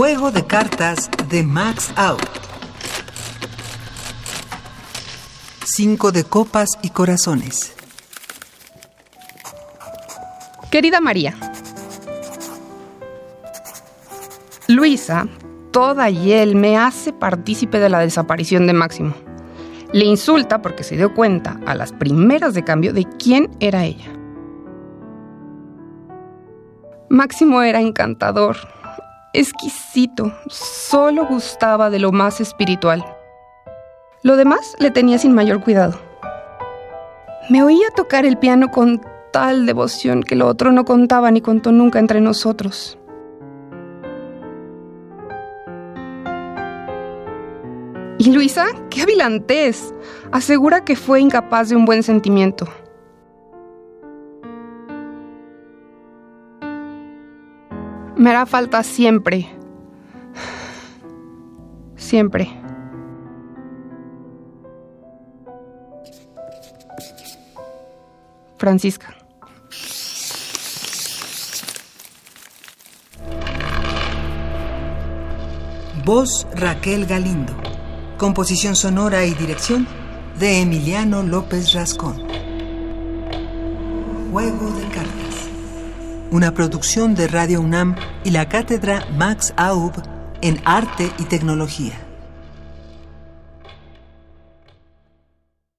Juego de cartas de Max Out. Cinco de copas y corazones. Querida María, Luisa, toda y él me hace partícipe de la desaparición de Máximo. Le insulta porque se dio cuenta a las primeras de cambio de quién era ella. Máximo era encantador, exquisito, solo gustaba de lo más espiritual. Lo demás le tenía sin mayor cuidado. Me oía tocar el piano con tal devoción que lo otro no contaba ni contó nunca entre nosotros. Y Luisa, qué avilantés, asegura que fue incapaz de un buen sentimiento. Me hará falta siempre. Siempre. Francisca. Voz Raquel Galindo. Composición sonora y dirección de Emiliano López Rascón. Juego de cartas. Una producción de Radio UNAM y la cátedra Max Aub en Arte y Tecnología.